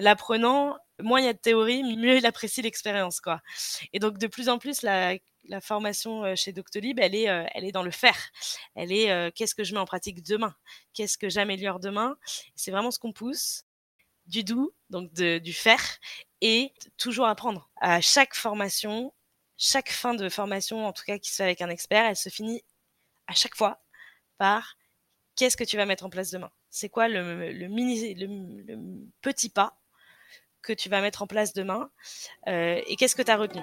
l'apprenant, moins il y a de théorie, mieux il apprécie l'expérience, quoi. Et donc de plus en plus, la, formation chez Doctolib, elle est, elle est dans le faire. Elle est qu'est-ce que je mets en pratique demain? Qu'est-ce que j'améliore demain? C'est vraiment ce qu'on pousse du doux, donc du faire, et toujours apprendre. À chaque formation, chaque fin de formation, en tout cas qui se fait avec un expert, elle se finit à chaque fois par qu'est-ce que tu vas mettre en place demain? C'est quoi le, mini, le, petit pas que tu vas mettre en place demain euh, et qu'est-ce que tu as retenu?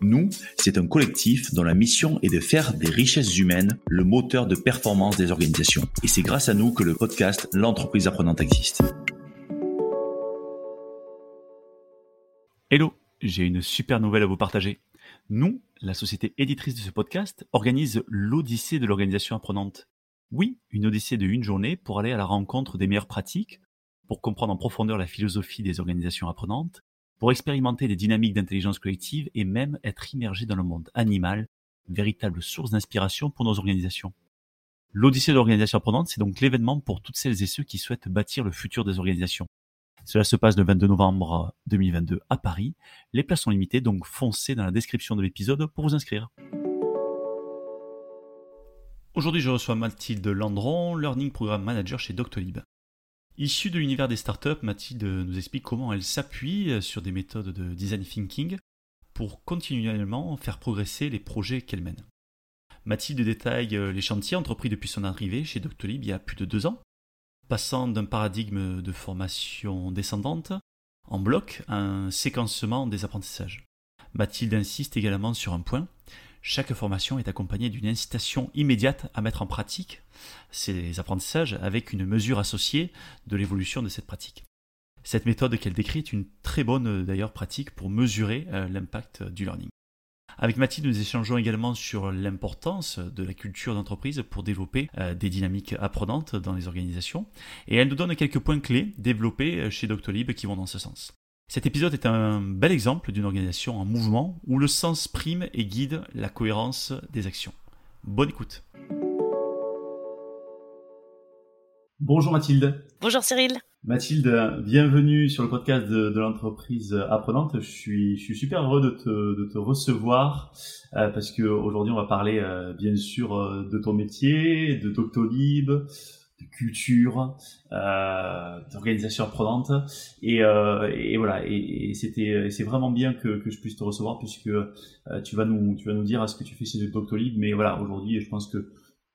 Nous, c'est un collectif dont la mission est de faire des richesses humaines le moteur de performance des organisations. Et c'est grâce à nous que le podcast L'entreprise apprenante existe. Hello, j'ai une super nouvelle à vous partager. Nous, la société éditrice de ce podcast, organise l'Odyssée de l'organisation apprenante. Oui, une Odyssée de une journée pour aller à la rencontre des meilleures pratiques, pour comprendre en profondeur la philosophie des organisations apprenantes, pour expérimenter des dynamiques d'intelligence collective et même être immergé dans le monde animal, véritable source d'inspiration pour nos organisations. L'Odyssée de l'organisation apprenante, c'est donc l'événement pour toutes celles et ceux qui souhaitent bâtir le futur des organisations. Cela se passe le 22 novembre 2022 à Paris. Les places sont limitées, donc foncez dans la description de l'épisode pour vous inscrire. Aujourd'hui, je reçois Mathilde Landron, Learning Program Manager chez Doctolib. Issue de l'univers des startups, Mathilde nous explique comment elle s'appuie sur des méthodes de design thinking pour continuellement faire progresser les projets qu'elle mène. Mathilde détaille les chantiers entrepris depuis son arrivée chez Doctolib il y a plus de deux ans, passant d'un paradigme de formation descendante en bloc à un séquencement des apprentissages. Mathilde insiste également sur un point, chaque formation est accompagnée d'une incitation immédiate à mettre en pratique ces apprentissages avec une mesure associée de l'évolution de cette pratique. Cette méthode qu'elle décrit est une très bonne d'ailleurs pratique pour mesurer euh, l'impact du learning. Avec Mathilde, nous échangeons également sur l'importance de la culture d'entreprise pour développer euh, des dynamiques apprenantes dans les organisations. Et elle nous donne quelques points clés développés euh, chez Doctolib qui vont dans ce sens. Cet épisode est un bel exemple d'une organisation en mouvement où le sens prime et guide la cohérence des actions. Bonne écoute. Bonjour Mathilde. Bonjour Cyril. Mathilde, bienvenue sur le podcast de, l'entreprise apprenante. Je suis, je suis super heureux de te, de te recevoir euh, parce qu'aujourd'hui on va parler euh, bien sûr euh, de ton métier, de Doctolib, de culture, euh, d'organisation apprenante. Et, euh, et voilà, et, et c'était, c'est vraiment bien que, que je puisse te recevoir puisque euh, tu vas nous, tu vas nous dire ce que tu fais chez Doctolib. Mais voilà, aujourd'hui, je pense que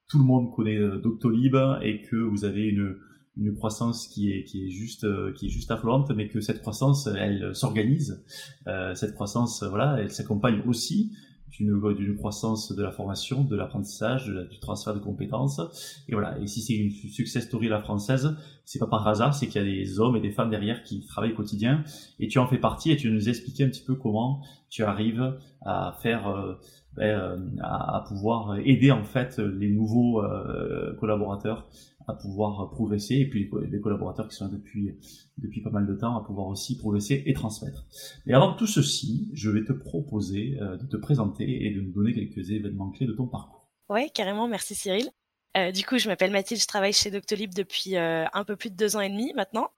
tout le monde connaît euh, Doctolib et que vous avez une une croissance qui est qui est juste euh, qui est juste affluente mais que cette croissance elle s'organise euh, cette croissance voilà elle s'accompagne aussi d'une croissance de la formation, de l'apprentissage, du transfert de compétences. Et voilà. Et si c'est une success story la française, c'est pas par hasard, c'est qu'il y a des hommes et des femmes derrière qui travaillent au quotidien. Et tu en fais partie et tu nous expliquer un petit peu comment tu arrives à faire, euh, ben, euh, à, pouvoir aider en fait les nouveaux euh, collaborateurs à pouvoir progresser et puis les collaborateurs qui sont là depuis, depuis pas mal de temps à pouvoir aussi progresser et transmettre. Et avant tout ceci, je vais te proposer euh, de te présenter et de nous donner quelques événements clés de ton parcours. Oui, carrément, merci Cyril. Euh, du coup, je m'appelle Mathilde, je travaille chez Doctolib depuis euh, un peu plus de deux ans et demi maintenant.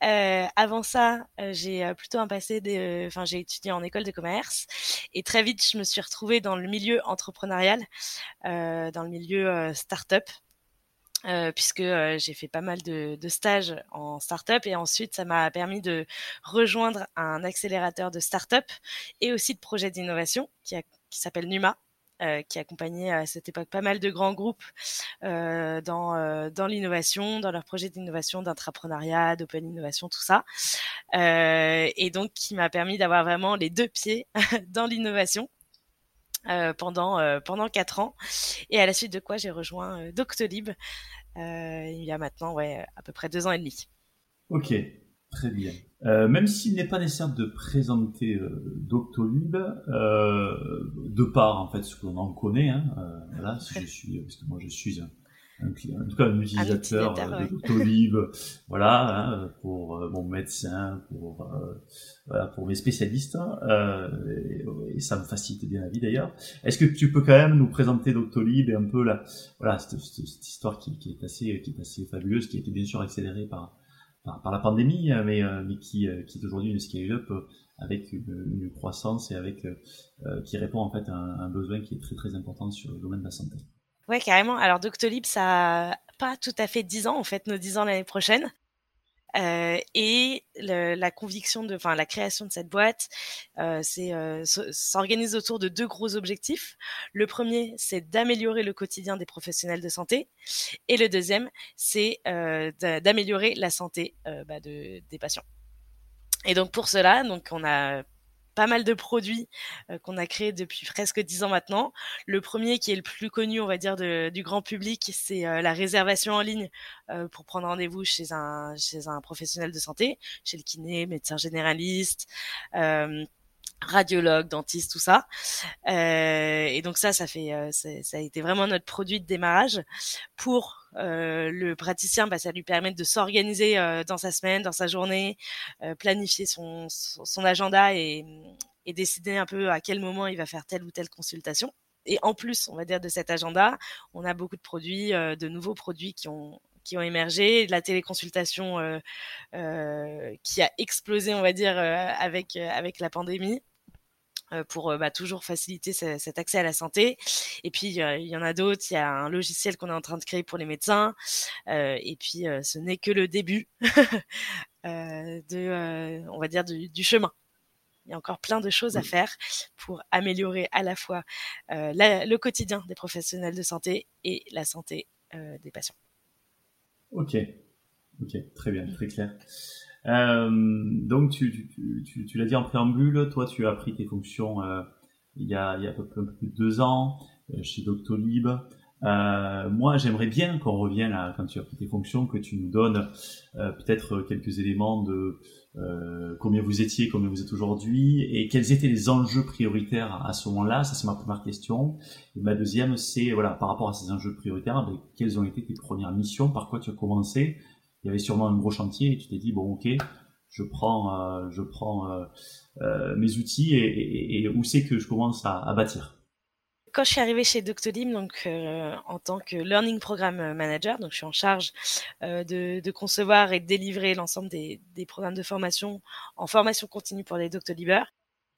avant ça, j'ai plutôt un passé, enfin j'ai étudié en école de commerce et très vite je me suis retrouvée dans le milieu entrepreneurial, dans le milieu start-up. Euh, puisque euh, j'ai fait pas mal de, de, stages en start-up et ensuite ça m'a permis de rejoindre un accélérateur de start-up et aussi de projets d'innovation qui, qui s'appelle Numa. Euh, qui accompagnait à cette époque pas mal de grands groupes euh, dans, euh, dans l'innovation, dans leurs projets d'innovation, d'entrepreneuriat, d'open innovation, tout ça. et donc qui m'a permis d'avoir vraiment les deux pieds dans l'innovation euh, pendant euh, pendant quatre ans et à la suite de quoi j'ai rejoint euh, Doctolib il y a maintenant ouais, à peu près deux ans et demi. Ok, très bien. Euh, même s'il n'est pas nécessaire de présenter euh, Doctolib, euh, de part en fait ce qu'on en connaît, hein, euh, voilà, si je suis, parce que moi je suis un, un client, en tout cas un utilisateur, de Doctolib, voilà, hein, pour mon médecin, pour voilà, pour mes spécialistes, et, et, ça me facilite bien la vie d'ailleurs. Est-ce que tu peux quand même nous présenter Doctolib et un peu la, voilà, cette, cette, cette histoire qui, qui, est assez, qui est assez fabuleuse, qui a été bien sûr accélérée par par, la pandémie, euh, mais, euh, mais qui, euh, qui est aujourd'hui une scale-up avec une, croissance et avec qui répond en fait à un, besoin qui est très très important sur le domaine de la santé. Ouais, carrément. Alors Doctolib, ça a pas tout à fait 10 ans, en fait, nos 10 ans l'année prochaine. Euh, et le, la conviction de, enfin la création de cette boîte, euh, c'est euh, s'organise autour de deux gros objectifs. Le premier, c'est d'améliorer le quotidien des professionnels de santé, et le deuxième, c'est euh, d'améliorer la santé euh, bah, de, des patients. Et donc pour cela, donc on a pas mal de produits euh, qu'on a créés depuis presque dix ans maintenant. Le premier qui est le plus connu, on va dire, de, du grand public, c'est euh, la réservation en ligne euh, pour prendre rendez-vous chez un, chez un professionnel de santé, chez le kiné, médecin généraliste radiologue, dentiste, tout ça. Euh, et donc ça, ça fait, euh, ça a été vraiment notre produit de démarrage. Pour euh, le praticien, bah, ça lui permet de s'organiser euh, dans sa semaine, dans sa journée, euh, planifier son, agenda et, décider un peu à quel moment il va faire telle ou telle consultation. Et en plus, on va dire de cet agenda, on a beaucoup de produits, de nouveaux produits qui ont émergé, la téléconsultation qui a explosé, on va dire, avec la pandémie pour bah, toujours faciliter cet accès à la santé. Et puis, il y en a d'autres. Il y a un logiciel qu'on est en train de créer pour les médecins. Euh, et puis, ce n'est que le début euh, de, on va dire, du, du, chemin. Il y a encore plein de choses à faire pour améliorer à la fois la, le quotidien des professionnels de santé et la santé des patients. Ok, ok, très bien, très clair. Euh, donc tu, tu, tu, tu l'as dit en préambule, toi tu as pris tes fonctions euh, il, y a, il y a un peu, plus de deux ans euh, chez Doctolib. Euh, moi j'aimerais bien qu'on revienne à quand tu as pris tes fonctions, que tu nous donnes peut-être quelques éléments de combien vous étiez, combien vous êtes aujourd'hui, et quels étaient les enjeux prioritaires à ce moment-là. Ça, c'est ma première question. Et ma deuxième, c'est voilà, par rapport à ces enjeux prioritaires, ben, quelles ont été tes premières missions, par quoi tu as commencé? Il y avait sûrement un gros chantier, et tu t'es dit bon, ok, je prends, euh, je prends euh, euh mes outils, et, où c'est que je commence à, bâtir quand je suis arrivée chez Doctolib, donc en tant que Learning Program Manager, donc je suis en charge de, concevoir et de délivrer l'ensemble des, des, programmes de formation en formation continue pour les Doctolibers.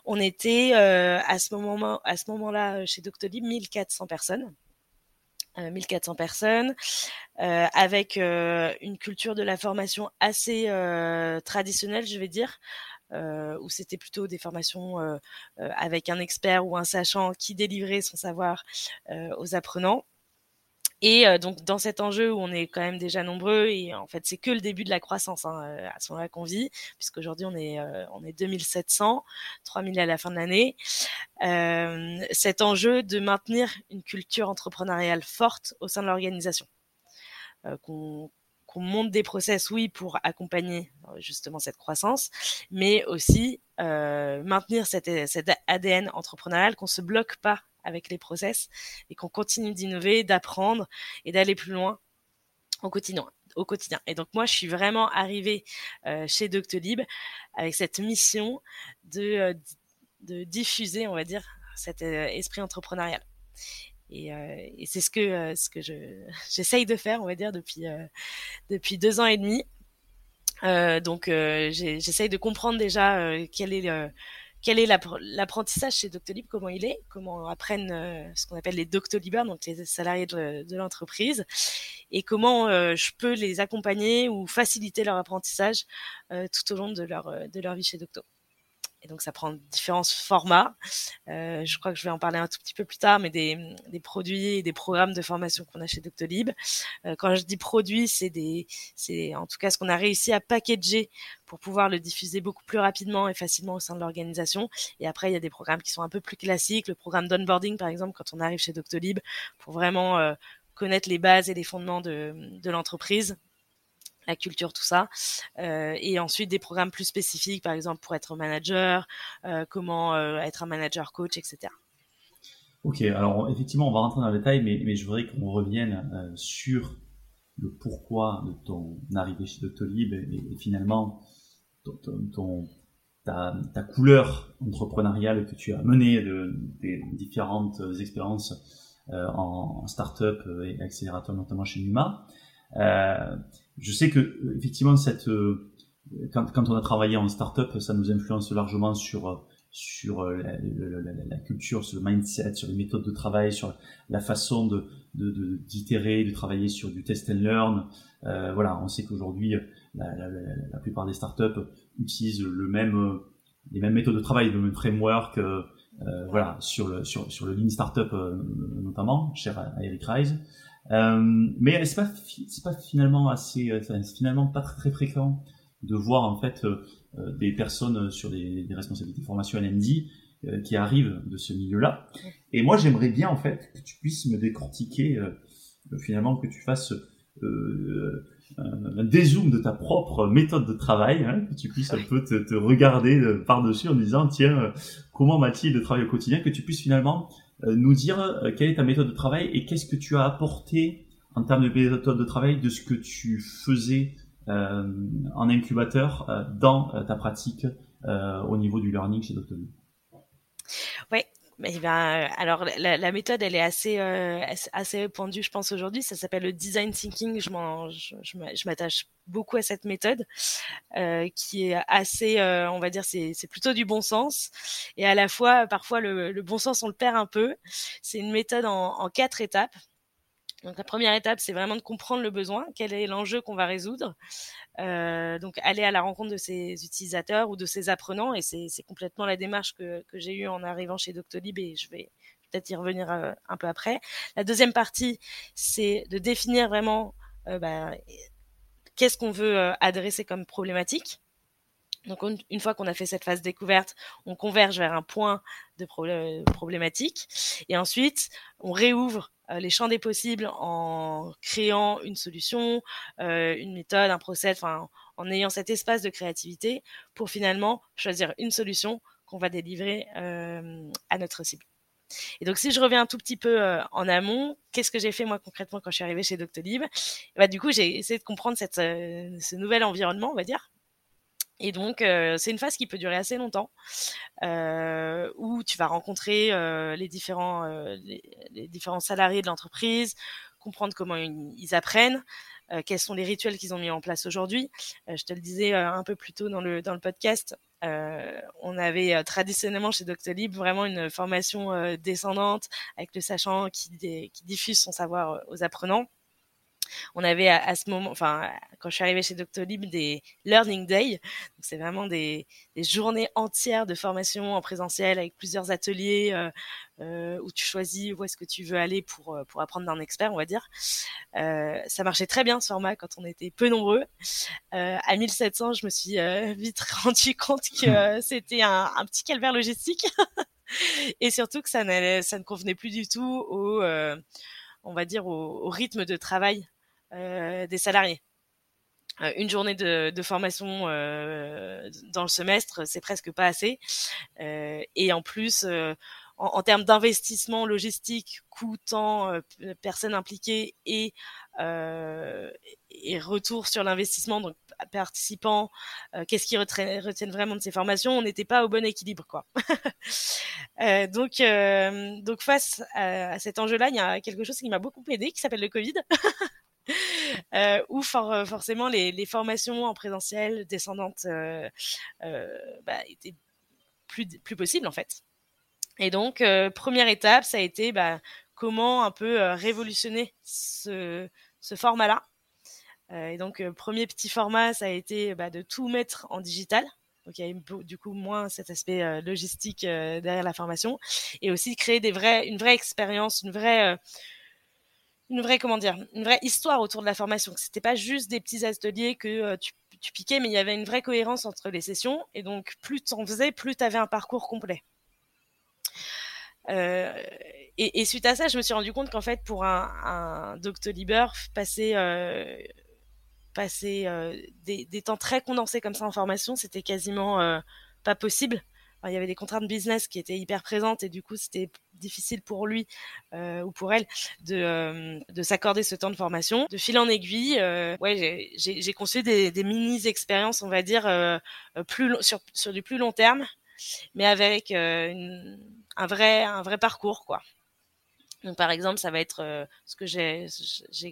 On était à ce moment à ce moment-là chez Doctolib 1400 personnes. 1400 personnes, euh, avec euh, une culture de la formation assez euh, traditionnelle, je vais dire, euh, où c'était plutôt des formations euh, euh, avec un expert ou un sachant qui délivrait son savoir aux apprenants. Et donc dans cet enjeu où on est quand même déjà nombreux et en fait c'est que le début de la croissance hein, à ce moment-là qu'on vit, puisqu'aujourd'hui on est on est 2700, 3000 à la fin de l'année. Euh, cet enjeu de maintenir une culture entrepreneuriale forte au sein de l'organisation, euh, qu'on qu'on monte des process, oui, pour accompagner euh, justement cette croissance, mais aussi euh, maintenir cet, ADN entrepreneurial, qu'on se bloque pas avec les process et qu'on continue d'innover, d'apprendre et d'aller plus loin au quotidien. Et donc moi, je suis vraiment arrivée euh, chez Doctolib avec cette mission de, diffuser, on va dire, cet esprit entrepreneurial. Et, euh, et c'est ce que euh, ce que je j'essaye de faire, on va dire, depuis euh, depuis deux ans et demi. donc j'essaye de comprendre déjà quel est quel est l'apprentissage chez Doctolib, comment il est, comment apprennent euh, ce qu'on appelle les Doctolibers, donc les salariés de, de l'entreprise, et comment euh, je peux les accompagner ou faciliter leur apprentissage euh, tout au long de leur, de leur vie chez Docto. Et donc ça prend différents formats. Euh, je crois que je vais en parler un tout petit peu plus tard, mais des, des produits et des programmes de formation qu'on a chez Doctolib. Euh, quand je dis produits, c'est des, c'est en tout cas ce qu'on a réussi à packager pour pouvoir le diffuser beaucoup plus rapidement et facilement au sein de l'organisation. Et après, il y a des programmes qui sont un peu plus classiques. Le programme d'onboarding, par exemple, quand on arrive chez Doctolib, pour vraiment euh, connaître les bases et les fondements de, de l'entreprise la culture, tout ça. Euh, et ensuite des programmes plus spécifiques, par exemple pour être manager, euh, comment euh, être un manager coach, etc. Ok, alors effectivement, on va rentrer dans le détail, mais, je voudrais qu'on revienne sur le pourquoi de ton arrivée chez Doctolib et, et finalement ton, ta, couleur entrepreneuriale que tu as menée de, différentes expériences en, en start-up et accélérateur, notamment chez Numa. Euh, je sais que effectivement cette euh, quand, quand, on a travaillé en start-up, ça nous influence largement sur sur la, la, la, culture, sur le mindset, sur les méthodes de travail, sur la façon de d'itérer, de, de, travailler sur du test and learn. Euh, voilà, on sait qu'aujourd'hui la, plupart des startups utilisent le même les mêmes méthodes de travail, le même framework. Euh, voilà, sur le sur sur le lean startup notamment, cher à Eric Rise. Euh, mais c'est pas c'est pas finalement assez euh, c'est finalement pas très, très fréquent de voir en fait euh, des personnes sur des, des responsabilités de formation LND qui arrivent de ce milieu-là. Et moi, j'aimerais bien en fait que tu puisses me décortiquer finalement que tu fasses euh, un dézoom de ta propre méthode de travail, hein, que tu puisses un peu te, te regarder par-dessus en disant tiens comment Mathilde travaille au quotidien, que tu puisses finalement nous dire euh, quelle est ta méthode de travail et qu'est-ce que tu as apporté en termes de méthode de travail de ce que tu faisais euh, en incubateur dans ta pratique au niveau du learning chez Doctolib? Ouais, eh ben, alors la, méthode, elle est assez euh, assez répandue, je pense aujourd'hui. Ça s'appelle le design thinking. Je m'attache beaucoup à cette méthode, euh, qui est assez, euh, on va dire, c'est plutôt du bon sens. Et à la fois, parfois, le, bon sens, on le perd un peu. C'est une méthode en quatre étapes. Donc la première étape, c'est vraiment de comprendre le besoin, quel est l'enjeu qu'on va résoudre. Euh, donc aller à la rencontre de ses utilisateurs ou de ses apprenants, et c'est complètement la démarche que, que j'ai eue en arrivant chez Doctolib, et je vais peut-être y revenir euh, un peu après. La deuxième partie, c'est de définir vraiment euh, bah, qu'est-ce qu'on veut adresser comme problématique. Donc une fois qu'on a fait cette phase découverte, on converge vers un point de problématique. Et ensuite on réouvre euh, les champs des possibles en créant une solution, euh, une méthode, un process, enfin en ayant cet espace de créativité pour finalement choisir une solution qu'on va délivrer euh, à notre cible. Et donc, si je reviens un tout petit peu en amont, qu'est-ce que j'ai fait moi concrètement quand je suis arrivée chez Doctolib? Bah, Du coup, j'ai essayé de comprendre ce nouvel environnement, on va dire, et donc, euh, c'est une phase qui peut durer assez longtemps, euh, où tu vas rencontrer euh, les, différents, les, différents salariés de l'entreprise, comprendre comment ils, apprennent, quels sont les rituels qu'ils ont mis en place aujourd'hui. je te le disais un peu plus tôt dans le, dans le podcast, on avait traditionnellement chez Doctolib vraiment une formation descendante avec le sachant qui diffuse son savoir aux apprenants on avait à, ce moment, enfin, quand je suis arrivée chez Doctolib, des Learning Day. C'est vraiment des, journées entières de formation en présentiel avec plusieurs ateliers euh, euh, où tu choisis où est-ce que tu veux aller pour, euh, pour apprendre d'un expert, on va dire. ça marchait très bien ce format quand on était peu nombreux. à 1700, je me suis vite rendu compte que c'était un, petit calvaire logistique. et surtout que ça, ça ne convenait plus du tout au, on va dire, au rythme de travail des salariés. Euh, une journée de, formation euh, dans le semestre, c'est presque pas assez. et en plus, en, termes d'investissement logistique, coût, temps, personnes impliquées et, et retour sur l'investissement, donc participants, qu'est-ce qu'ils retiennent, vraiment de ces formations, on n'était pas au bon équilibre, quoi. euh, donc, donc face à, à cet enjeu-là, il y a quelque chose qui m'a beaucoup aidé, qui s'appelle le Covid. euh, où for forcément les, formations en présentiel descendantes euh, euh, bah, étaient plus, plus possibles en fait. Et donc, euh, première étape, ça a été bah, comment un peu révolutionner ce, format-là. et donc, premier petit format, ça a été bah, de tout mettre en digital. Donc il y a du coup moins cet aspect euh, logistique euh, derrière la formation et aussi créer une vraie expérience, une vraie, euh, une vraie comment dire, une vraie histoire autour de la formation. C'était pas juste des petits ateliers que euh, tu, tu, piquais, mais il y avait une vraie cohérence entre les sessions. Et donc, plus tu en faisais, plus tu avais un parcours complet. Euh, et, suite à ça, je me suis rendu compte qu'en fait, pour un, un Doctolib, passer, euh, passer des, des, temps très condensés comme ça en formation, c'était quasiment pas possible. il y avait des contraintes business qui étaient hyper présentes et du coup, c'était difficile pour lui euh, ou pour elle de, euh, de s'accorder ce temps de formation. De fil en aiguille, euh, ouais, j'ai conçu des, mini-expériences, on va dire, plus sur, sur du plus long terme, mais avec un, vrai, un vrai parcours, quoi. Donc, par exemple, ça va être ce que j'ai,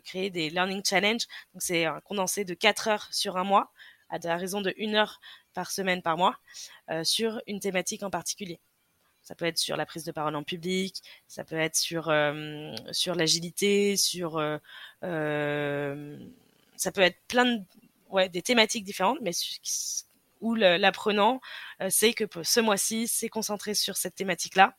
créé des learning challenge. Donc, c'est un condensé de 4 heures sur un mois, à la raison de 1 heure par semaine par mois, sur une thématique en particulier. Ça peut être sur la prise de parole en public, ça peut être sur sur l'agilité, sur ça peut être plein de ouais des thématiques différentes, mais où l'apprenant sait que ce mois-ci, c'est concentré sur cette thématique-là.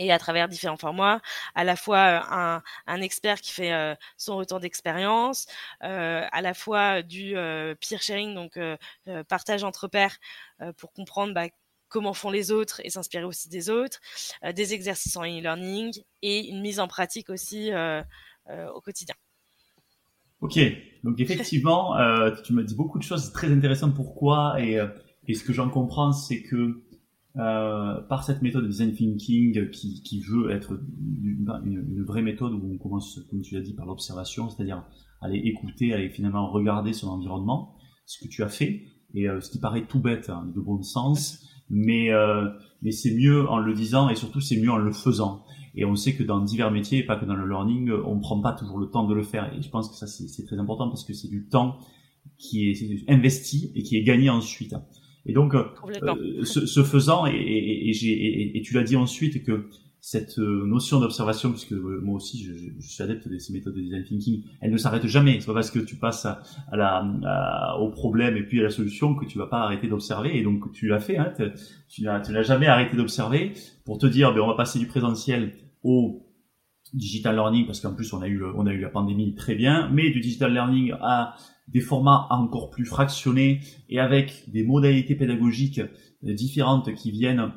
Et à travers différents formats, à la fois un, un expert qui fait son retour d'expérience, à la fois du peer sharing, donc partage entre pairs pour comprendre bah, comment font les autres et s'inspirer aussi des autres, des exercices en e-learning et une mise en pratique aussi au quotidien. Ok, donc effectivement, tu me dis beaucoup de choses très intéressantes. Pourquoi et, et ce que j'en comprends, c'est que euh, par cette méthode de design thinking qui, qui veut être une, une, vraie méthode où on commence, comme tu l'as dit, par l'observation, c'est-à-dire aller écouter, aller finalement regarder son environnement, ce que tu as fait, et euh, ce qui paraît tout bête, hein, de bon sens, mais, euh, mais c'est mieux en le disant et surtout c'est mieux en le faisant. Et on sait que dans divers métiers, pas que dans le learning, on ne prend pas toujours le temps de le faire. Et je pense que ça c'est très important parce que c'est du temps qui est investi et qui est gagné ensuite. Et donc, euh, ce, ce, faisant, et, et, et, et tu l'as dit ensuite que cette euh, notion d'observation, puisque euh, moi aussi je, suis adepte de ces méthodes de design thinking, elle ne s'arrête jamais. C'est pas parce que tu passes à la, au problème et puis à la solution que tu vas pas arrêter d'observer. Et donc tu l'as fait, hein, tu n'as jamais arrêté d'observer pour te dire, ben, on va passer du présentiel au digital learning, parce qu'en plus on a eu on a eu la pandémie très bien, mais du digital learning à des formats encore plus fractionnés et avec des modalités pédagogiques euh, différentes qui viennent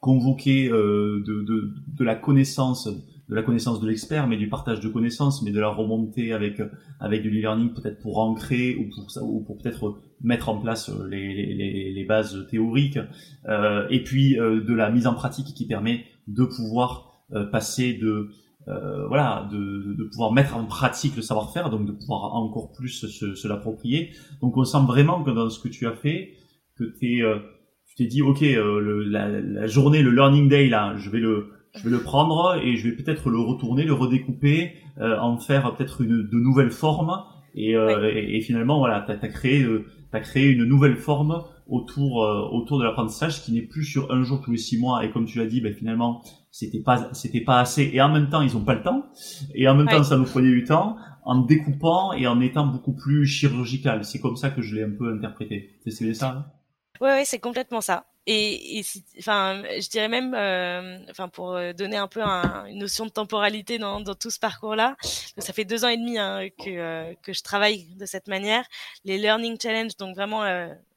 convoquer euh, de, de, de, la connaissance de la connaissance de l'expert, mais du partage de connaissances, mais de la remontée avec avec du e-learning peut-être pour ancrer ou pour ça ou pour peut-être mettre en place euh, les, les, les bases théoriques, euh, et puis de la mise en pratique qui permet de pouvoir passer de euh, voilà, de, de, pouvoir mettre en pratique le savoir-faire, donc de pouvoir encore plus se, se l'approprier. Donc on sent vraiment que dans ce que tu as fait, que t'es, euh, tu t'es dit, ok, euh, le, la, la, journée, le learning day là, je vais le, je vais le prendre et je vais peut-être le retourner, le redécouper, en faire peut-être une de nouvelles formes. Et, et, et, finalement, voilà, t'as as créé, t'as créé une nouvelle forme autour autour de l'apprentissage qui n'est plus sur un jour tous les six mois. Et comme tu l'as dit, ben finalement, c'était pas c'était pas assez. Et en même temps ils ont pas le temps. Et en même temps ça nous prenait du temps en découpant et en étant beaucoup plus chirurgical. C'est comme ça que je l'ai un peu interprété. C'est ça hein? Ouais, ouais c'est complètement ça et, enfin je dirais même euh, enfin pour euh, donner un peu un, une notion de temporalité dans, tout ce parcours là ça fait deux ans et demi hein, que euh, que je travaille de cette manière les learning challenge donc vraiment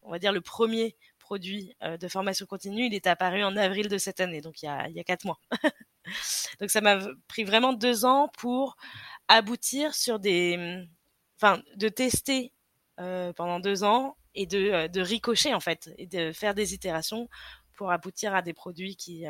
on va dire le premier produit de formation continue, il est apparu en avril de cette année, donc il y a, il y a quatre mois. donc ça m'a pris vraiment deux ans pour aboutir sur des, enfin, de tester pendant deux ans et de, euh, de ricocher en fait et de faire des itérations pour aboutir à des produits qui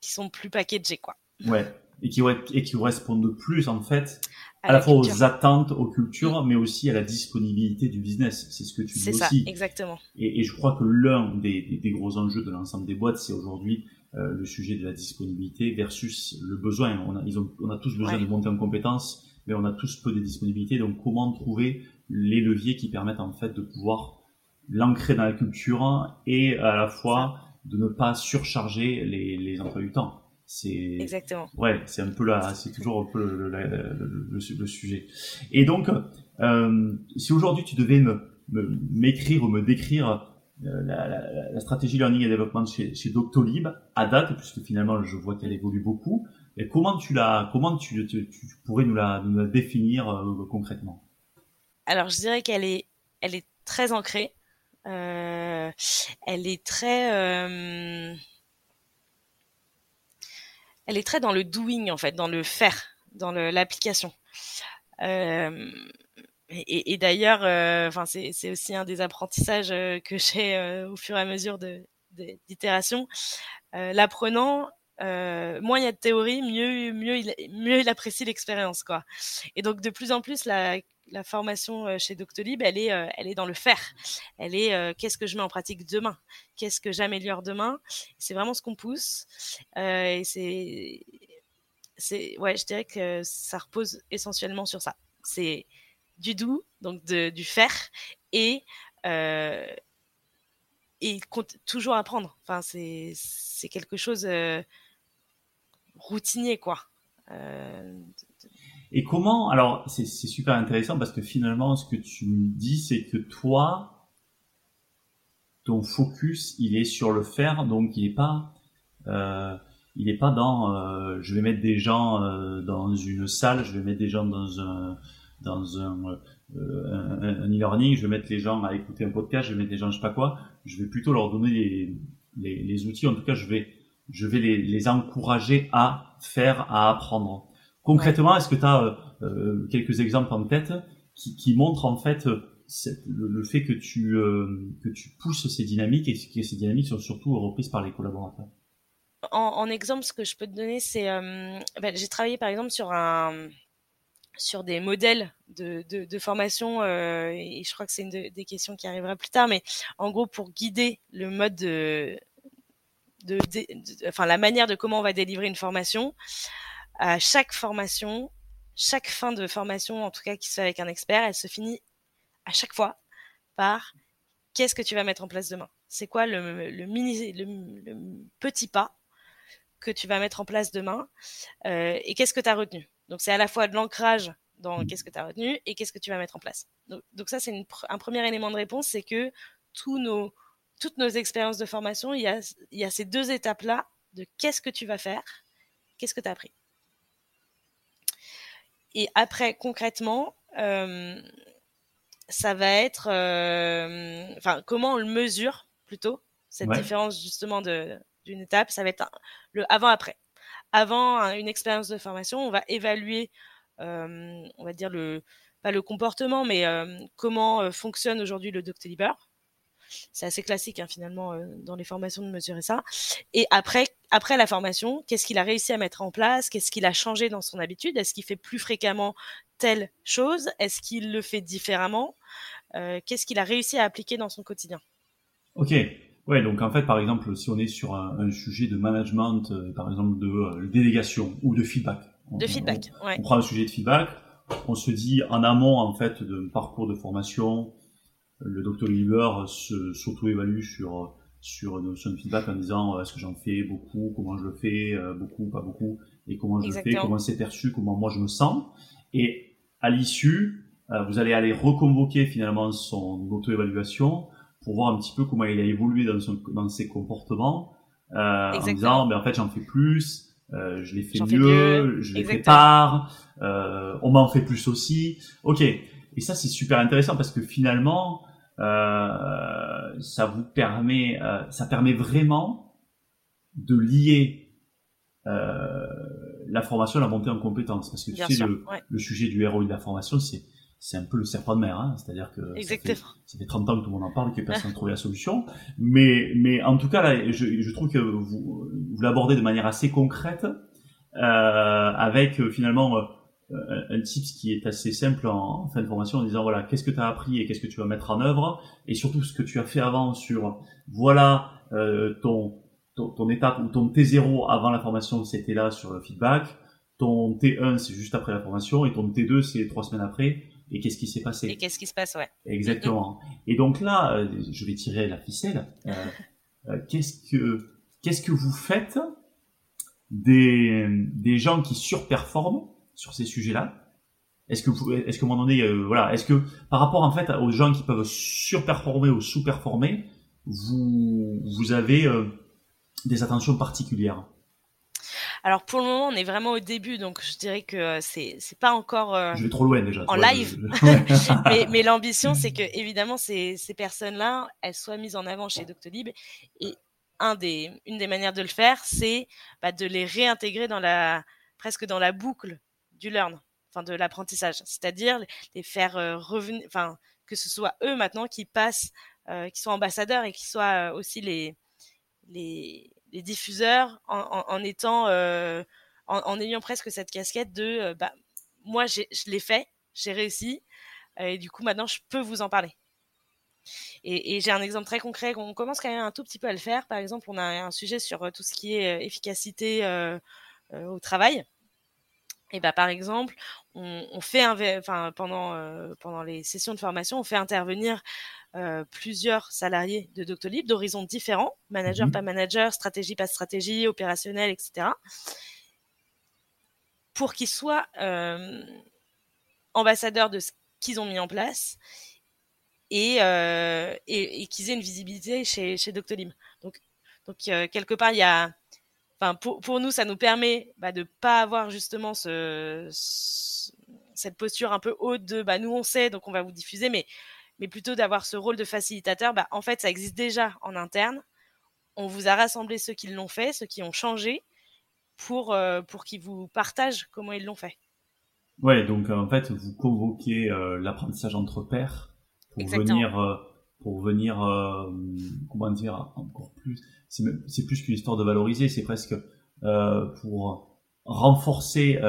qui sont plus packagés quoi. Ouais, et qui, et qui correspondent plus en fait à, la, fois aux attentes, aux cultures, mm. mais aussi à la disponibilité du business. C'est ce que tu dis aussi. C'est ça, exactement. Et, et, je crois que l'un des, des, gros enjeux de l'ensemble des boîtes, c'est aujourd'hui euh, le sujet de la disponibilité versus le besoin. On a, ils ont, on a tous besoin de monter en compétences, mais on a tous peu de disponibilité. Donc, comment trouver les leviers qui permettent en fait de pouvoir l'ancrer dans la culture et à la fois de ne pas surcharger les, les emplois du temps. C'est exactement. Ouais, c'est un peu là, c'est toujours un peu le, le, le, sujet. Et donc, euh, si aujourd'hui tu devais me m'écrire ou me décrire euh, la, la, la, stratégie learning et développement chez, chez Doctolib à date, puisque finalement je vois qu'elle évolue beaucoup, et comment tu la, comment tu, tu, tu pourrais nous la, nous la définir euh, concrètement? Alors je dirais qu'elle est, elle est très ancrée. Euh, elle est très elle est très dans le doing en fait, dans le faire, dans l'application. Euh, et, d'ailleurs, euh, enfin c'est aussi un des apprentissages euh, que j'ai euh, au fur et à mesure de d'itération. L'apprenant, moins il y a de théorie, mieux mieux il mieux il apprécie l'expérience quoi. Et donc de plus en plus la la formation chez Doctolib, elle est, elle est dans le faire. Elle est qu'est-ce que je mets en pratique demain? Qu'est-ce que j'améliore demain? C'est vraiment ce qu'on pousse. c'est, c'est, ouais, je dirais que ça repose essentiellement sur ça. C'est du doux, donc de, du faire, et et toujours apprendre. Enfin, c'est, c'est quelque chose routinier, quoi. Euh, et comment Alors, c'est super intéressant parce que finalement, ce que tu me dis, c'est que toi, ton focus, il est sur le faire, donc il est pas, euh, il est pas dans, euh, je vais mettre des gens euh, dans une salle, je vais mettre des gens dans un, dans un, euh, un, e-learning, je vais mettre les gens à écouter un podcast, je vais mettre des gens, je sais pas quoi. Je vais plutôt leur donner les, les, les outils. En tout cas, je vais, je vais les, les encourager à faire, à apprendre. Concrètement, est-ce que tu as euh, euh, quelques exemples en tête qui, qui montrent en fait euh, le, fait que tu, que tu pousses ces dynamiques et que ces dynamiques sont surtout reprises par les collaborateurs? En, en, exemple, ce que je peux te donner, c'est ben, j'ai travaillé par exemple sur un sur des modèles de, de, de formation euh, et je crois que c'est une des questions qui arrivera plus tard, mais en gros pour guider le mode de, de, de, enfin la manière de comment on va délivrer une formation, à chaque formation, chaque fin de formation, en tout cas qui se fait avec un expert, elle se finit à chaque fois par qu'est-ce que tu vas mettre en place demain C'est quoi le, le, mini, le, petit pas que tu vas mettre en place demain euh, et qu'est-ce que tu as retenu? Donc c'est à la fois de l'ancrage dans mmh. qu'est-ce que tu as retenu et qu'est-ce que tu vas mettre en place. Donc, donc ça c'est un premier élément de réponse, c'est que tous nos, toutes nos expériences de formation, il y a, il y a ces deux étapes-là de qu'est-ce que tu vas faire, qu'est-ce que tu as appris. Et après, concrètement, euh, ça va être, euh, enfin, comment on le mesure plutôt cette différence justement de d'une étape. Ça va être le avant-après. Avant une expérience de formation, on va évaluer, euh, on va dire le pas le comportement, mais comment fonctionne aujourd'hui le Doctolib c'est assez classique hein, finalement euh, dans les formations de mesurer ça. Et après, après la formation, qu'est-ce qu'il a réussi à mettre en place? Qu'est-ce qu'il a changé dans son habitude? Est-ce qu'il fait plus fréquemment telle chose? Est-ce qu'il le fait différemment? Euh, Qu'est-ce qu'il a réussi à appliquer dans son quotidien? Ok. Ouais, donc en fait, par exemple, si on est sur un, sujet de management, euh, par exemple de délégation ou de feedback. de feedback, on, ouais. On prend un sujet de feedback, on se dit en amont en fait d'un parcours de formation, le docteur Lieber s'auto-évalue sur sur de feedback en disant euh, est-ce que j'en fais beaucoup, comment je le fais, euh, beaucoup, pas beaucoup, et comment je le fais, comment c'est perçu, comment moi je me sens. Et à l'issue, euh, vous allez aller reconvoquer finalement son auto-évaluation pour voir un petit peu comment il a évolué dans, son, dans ses comportements, euh, en disant ben en fait j'en fais plus, euh, je l'ai fait mieux, je l'ai fait part, on m'en fait plus aussi. Ok, et ça, c'est super intéressant parce que finalement, euh, ça vous permet, euh, ça permet vraiment de lier euh, la formation à la montée en compétences. Parce que tu sais, le, le, sujet du ROI de la formation, c'est c'est un peu le serpent de mer, hein c'est-à-dire que ça fait, ça fait, 30 ans que tout le monde en parle, que personne n'a trouvé la solution. Mais, mais en tout cas, là, je, je trouve que vous, vous l'abordez de manière assez concrète, euh, avec euh, finalement euh, un tips qui est assez simple en, fin de formation en disant voilà qu'est-ce que tu as appris et qu'est-ce que tu vas mettre en œuvre et surtout ce que tu as fait avant sur voilà euh, ton, ton, étape ou ton T0 avant la formation c'était là sur le feedback. Ton T1 c'est juste après la formation et ton T2 c'est trois semaines après et qu'est-ce qui s'est passé. Et qu'est-ce qui se passe ouais. Exactement. Et donc là euh, je vais tirer la ficelle. Qu'est-ce que qu'est-ce que vous faites des des gens qui surperforment sur ces sujets-là. Est-ce que vous, est-ce que un moment donné, euh, voilà, est-ce que par rapport en fait aux gens qui peuvent surperformer ou sous-performer, vous vous avez euh, des attentions particulières? Alors pour le moment, on est vraiment au début, donc je dirais que euh, c'est c'est pas encore je vais trop loin déjà en live. mais, mais l'ambition, c'est que évidemment ces ces personnes-là, elles soient mises en avant chez Doctolib. Et un des, une des manières de le faire, c'est bah, de les réintégrer dans la, presque dans la boucle du learn, enfin de l'apprentissage, c'est-à-dire les faire revenir, enfin que ce soit eux maintenant qui passent, qui soient ambassadeurs et qui soient aussi les, les, diffuseurs en, étant, en, ayant presque cette casquette de, bah, moi je l'ai fait, j'ai réussi, et du coup maintenant je peux vous en parler. Et, j'ai un exemple très concret. On commence quand même un tout petit peu à le faire. Par exemple, on a un sujet sur tout ce qui est efficacité euh, au travail. Et bah, par exemple, on, on fait enfin, pendant, euh, pendant les sessions de formation, on fait intervenir euh, plusieurs salariés de Doctolib d'horizons différents, manager, mmh pas manager, stratégie, pas stratégie, opérationnel, etc. Pour qu'ils soient ambassadeurs de ce qu'ils ont mis en place et, euh, et, et qu'ils aient une visibilité chez, chez Doctolib. Donc, donc euh, quelque part, il y a, enfin, pour, pour nous, ça nous permet bah, de pas avoir justement ce, ce, cette posture un peu haute de, bah, nous on sait, donc on va vous diffuser, mais, mais plutôt d'avoir ce rôle de facilitateur. Bah, en fait, ça existe déjà en interne. On vous a rassemblé ceux qui l'ont fait, ceux qui ont changé, pour, euh, pour qu'ils vous partagent comment ils l'ont fait. Ouais, donc en fait, vous convoquez euh, l'apprentissage entre pairs pour venir euh, pour venir euh, comment dire encore plus c'est plus qu'une histoire de valoriser c'est presque euh, pour renforcer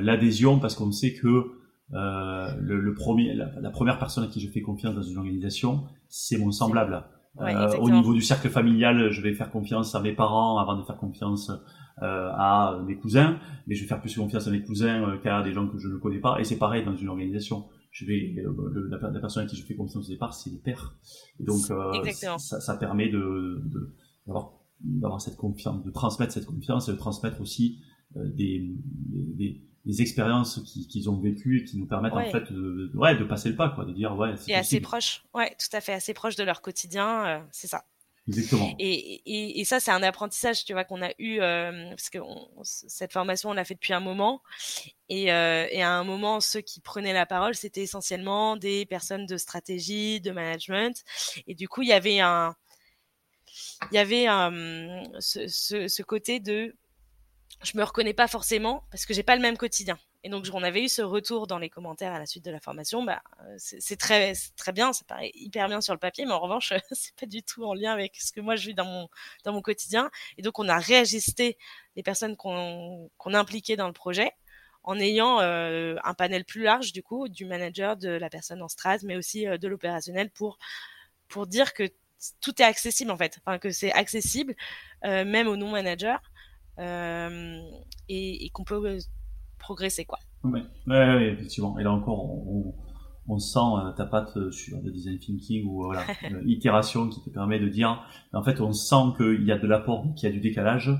l'adhésion parce qu'on sait que le, le, premier la, première personne à qui je fais confiance dans une organisation c'est mon semblable ouais, au niveau du cercle familial je vais faire confiance à mes parents avant de faire confiance euh, à mes cousins, mais je vais faire plus confiance à mes cousins qu'à des gens que je ne connais pas. Et c'est pareil dans une organisation je vais le, la, la, personne à qui je fais confiance au départ, c'est les pères. Et donc euh, ça, ça, permet de d'avoir d'avoir cette confiance, de transmettre cette confiance et de transmettre aussi euh, des, des, des, expériences qu'ils ont vécues et qui nous permettent ouais. en fait de, de, ouais, de passer le pas, quoi, de dire ouais. Et assez proche, ouais, tout à fait, assez proche de leur quotidien, euh, c'est ça. Exactement. Et, et, et ça, c'est un apprentissage, tu vois, qu'on a eu, euh, parce que on, cette formation, on l'a fait depuis un moment. Et, euh, et, à un moment, ceux qui prenaient la parole, c'était essentiellement des personnes de stratégie, de management. Et du coup, il y avait un, il y avait un, ce, ce, ce côté de, je me reconnais pas forcément parce que j'ai pas le même quotidien. Et donc, on avait eu ce retour dans les commentaires à la suite de la formation. Bah, c'est très, très bien, ça paraît hyper bien sur le papier, mais en revanche, c'est pas du tout en lien avec ce que moi je vis dans mon, dans mon quotidien. Et donc, on a réajusté les personnes qu'on qu impliquait dans le projet en ayant euh, un panel plus large, du coup, du manager, de la personne en strat, mais aussi euh, de l'opérationnel pour, pour dire que tout est accessible, en fait. Enfin, que c'est accessible, euh, même aux non-managers. Euh, et, et qu'on peut progresser quoi. Ouais, ouais, ouais, effectivement. Et là encore, on, on sent euh, ta patte sur le design thinking ou voilà, itération qui te permet de dire, en fait, on sent qu'il y a de l'apport, qu'il y a du décalage.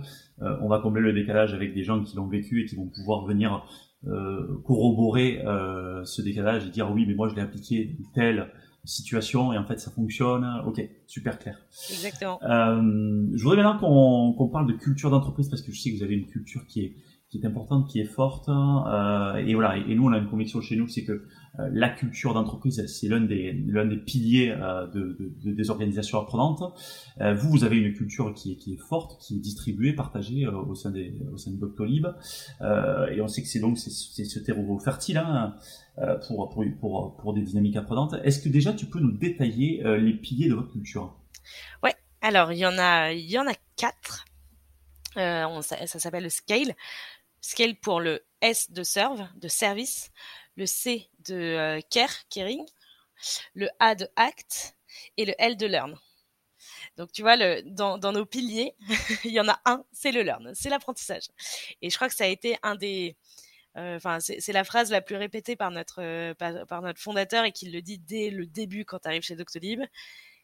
Euh, on va combler le décalage avec des gens qui l'ont vécu et qui vont pouvoir venir euh, corroborer euh, ce décalage et dire oui, mais moi je l'ai appliqué telle situation et en fait ça fonctionne. Ok, super clair. Exactement. Euh, je voudrais maintenant qu'on qu'on parle de culture d'entreprise parce que je sais que vous avez une culture qui est qui est importante, qui est forte. Euh, et voilà. Et, nous, on a une conviction chez nous, c'est que euh, la culture d'entreprise, c'est l'un des l'un des piliers euh, de, de, des organisations apprenantes. Euh, vous, vous avez une culture qui est, qui est forte, qui est distribuée, partagée euh, au sein des au sein de Doctolib. Euh, et on sait que c'est donc c'est ce terreau fertile hein, pour, pour pour pour des dynamiques apprenantes. Est-ce que déjà tu peux nous détailler les piliers de votre culture? Ouais. Alors il y en a il y en a quatre. On, ça, ça s'appelle le scale. Scale pour le S de serve, de service, le C de euh, care, caring, le A de act et le L de learn. Donc tu vois, dans, nos piliers, il y en a un, c'est le learn, c'est l'apprentissage. Et je crois que ça a été un des... Enfin, euh, c'est la phrase la plus répétée par notre, euh, par, notre fondateur et qu'il le dit dès le début quand tu arrives chez Doctolib,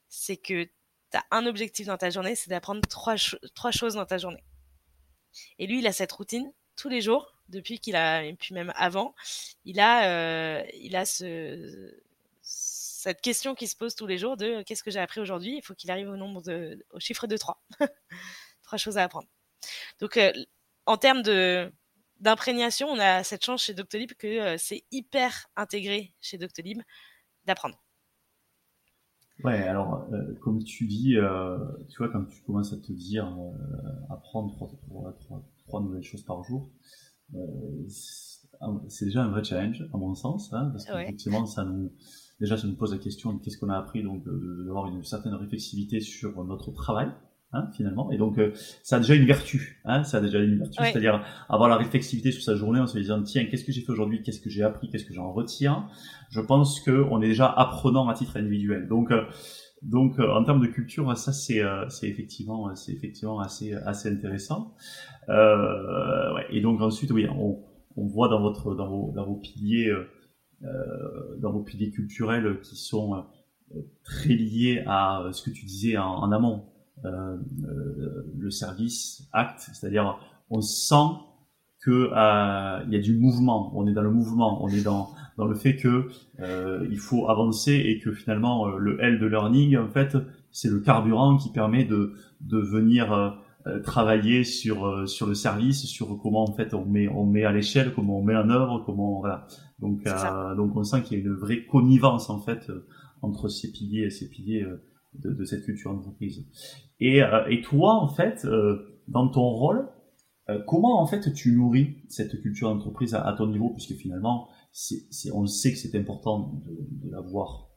c'est que tu as un objectif dans ta journée, c'est d'apprendre trois, trois choses dans ta journée. Et lui, il a cette routine tous les jours depuis qu'il a et puis même avant, il a euh, il a ce cette question qui se pose tous les jours de qu'est-ce que j'ai appris aujourd'hui? Il faut qu'il arrive au nombre de au chiffre de 3. trois choses à apprendre. Donc euh, en termes de d'imprégnation, on a cette chance chez Doctolib que euh, c'est hyper intégré chez Doctolib d'apprendre. Ouais, alors comme tu dis, tu vois, quand tu commences à te dire apprendre trois, trois, nouvelles choses par jour, c'est déjà un vrai challenge à mon sens, hein, parce qu'effectivement ça nous déjà ça nous pose la question de qu'est-ce qu'on a appris, donc d'avoir une certaine réflexivité sur notre travail, Hein, finalement. Et donc, euh, ça a déjà une vertu. Hein, ça a déjà une vertu, c'est-à-dire avoir la réflexivité sur sa journée en se disant tiens, qu'est-ce que j'ai fait aujourd'hui, qu'est-ce que j'ai appris, qu'est-ce que j'en retiens? Je pense que on est déjà apprenant à titre individuel. Donc, euh, donc euh, en termes de culture, ça c'est c'est effectivement c'est effectivement assez assez intéressant. Ouais. Et donc ensuite, oui, on, on voit dans votre dans vos dans vos piliers dans vos piliers culturels qui sont très liés à ce que tu disais en, amont, euh, euh, le service acte, c'est-à-dire on sent que euh, il y a du mouvement, on est dans le mouvement, on est dans dans le fait que euh, il faut avancer et que finalement le L de learning en fait c'est le carburant qui permet de de venir euh, travailler sur sur le service, sur comment en fait on met on met à l'échelle, comment on met en œuvre, comment voilà. Donc donc on sent qu'il y a une vraie connivence en fait entre ces piliers et ces piliers de, de cette culture d'entreprise. Et, euh, et toi, en fait, euh, dans ton rôle, euh, comment en fait tu nourris cette culture d'entreprise à, ton niveau, puisque finalement, c'est, on sait que c'est important de, de l'avoir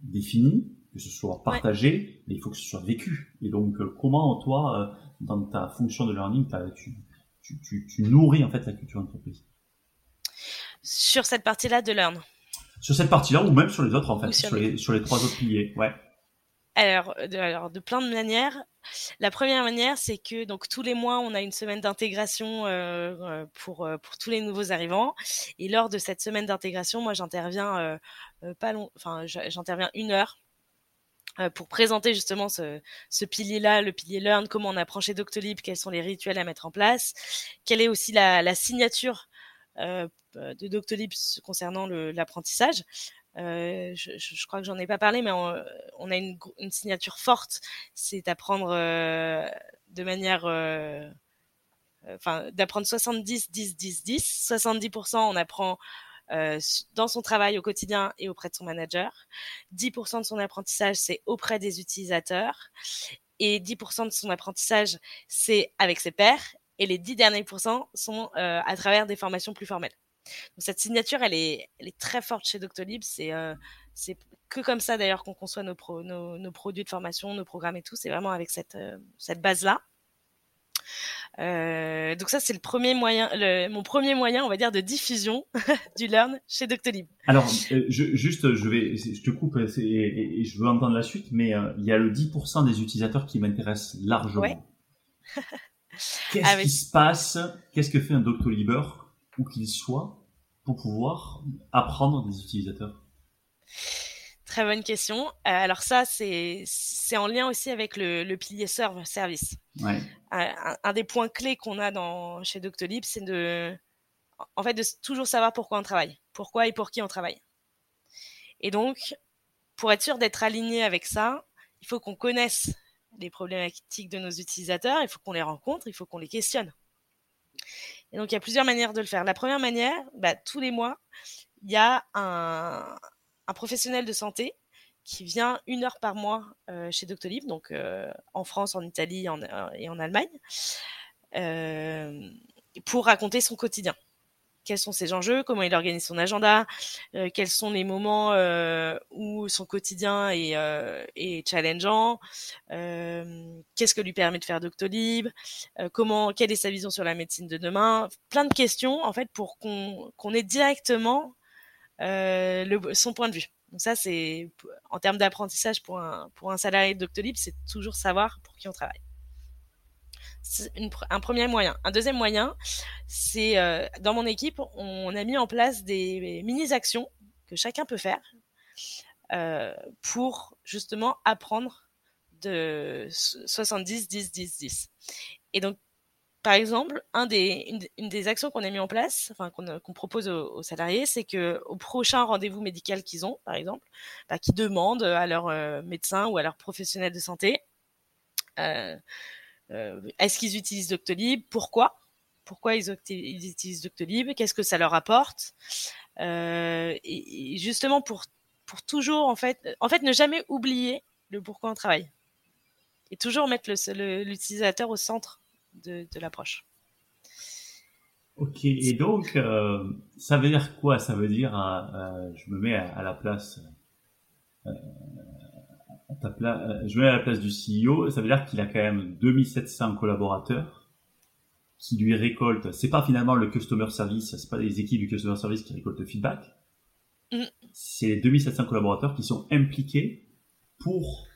défini, que ce soit partagé, mais il faut que ce soit vécu. Et donc, comment toi, dans ta fonction de learning, tu, tu, tu, tu, nourris en fait la culture d'entreprise? Sur cette partie-là de learn Sur cette partie-là, ou même sur les autres en fait, sur, les, sur les trois autres piliers, ouais. Alors de, alors, de plein de manières. La première manière, c'est que donc tous les mois, on a une semaine d'intégration euh, euh pour euh, pour tous les nouveaux arrivants. Et lors de cette semaine d'intégration, moi, j'interviens euh, euh pas long, enfin, j'interviens une heure pour présenter justement ce, ce pilier-là, le pilier Learn, comment on apprend chez Doctolib, quels sont les rituels à mettre en place, quelle est aussi la, signature euh, de Doctolib concernant l'apprentissage. Euh, je, je, crois que j'en ai pas parlé, mais on, on a une, une, signature forte, c'est d'apprendre euh, de manière, euh, enfin, d'apprendre 70, 10, 10, 10. 70%, on apprend euh, dans son travail au quotidien et auprès de son manager. 10% de son apprentissage, c'est auprès des utilisateurs. Et 10% de son apprentissage, c'est avec ses pairs. Et les 10 derniers pourcents sont euh, à travers des formations plus formelles cette signature, elle est, elle est très forte chez Doctolib. C'est euh, c'est que comme ça d'ailleurs qu'on conçoit nos, pro, nos, nos, produits de formation, nos programmes et tout. C'est vraiment avec cette, euh, cette base-là. Euh, donc ça, c'est le premier moyen, le, mon premier moyen, on va dire, de diffusion du Learn chez Doctolib. Alors, je, juste, je vais, je te coupe et, et, je veux entendre la suite, mais il y a le 10% des utilisateurs qui m'intéressent largement. Ouais. Qu'est-ce ah qui se passe? Qu'est-ce que fait un Doctoliber où qu'il soit pour pouvoir apprendre des utilisateurs? Très bonne question. Euh, alors ça, c'est en lien aussi avec le, le pilier serve service. Ouais. Euh, un, des points clés qu'on a dans chez Doctolib, c'est de en fait de toujours savoir pourquoi on travaille, pourquoi et pour qui on travaille. Et donc, pour être sûr d'être aligné avec ça, il faut qu'on connaisse les problématiques de nos utilisateurs, il faut qu'on les rencontre, il faut qu'on les questionne. Et donc, il y a plusieurs manières de le faire. La première manière, bah, tous les mois, il y a un, professionnel de santé qui vient une heure par mois euh, chez Doctolib, donc euh, en France, en Italie en, et en Allemagne, euh, pour raconter son quotidien quels sont ses enjeux, comment il organise son agenda, euh, quels sont les moments euh, où son quotidien est, euh, challengeant, qu'est-ce que lui permet de faire Doctolib, comment, quelle est sa vision sur la médecine de demain, plein de questions en fait pour qu'on ait directement son point de vue. Donc ça c'est en termes d'apprentissage pour un pour un salarié de Doctolib, c'est toujours savoir pour qui on travaille un premier moyen. Un deuxième moyen, c'est euh, dans mon équipe, on a mis en place des mini-actions que chacun peut faire euh, pour justement apprendre de 70, 10, 10, 10. Et donc, par exemple, un des, une, des actions qu'on a mis en place, enfin qu'on propose aux, salariés, c'est que au prochain rendez-vous médical qu'ils ont, par exemple, bah, qu'ils demandent à leur euh, médecin ou à leur professionnel de santé est-ce qu'ils utilisent Doctolib? Pourquoi? Pourquoi ils, ils, utilisent Doctolib? Qu'est-ce que ça leur apporte? Euh, et, justement pour pour toujours en fait, en fait ne jamais oublier le pourquoi on travaille. Et toujours mettre l'utilisateur au centre de, l'approche. Ok, et donc, euh, ça veut dire quoi? Ça veut dire, euh, je me mets à, la place, euh, je me mets à la place du CEO, ça veut dire qu'il a quand même 2700 collaborateurs qui lui récoltent. C'est pas finalement le customer service, c'est pas les équipes du customer service qui récoltent le feedback. Mm. C'est les 2700 collaborateurs qui sont impliqués pour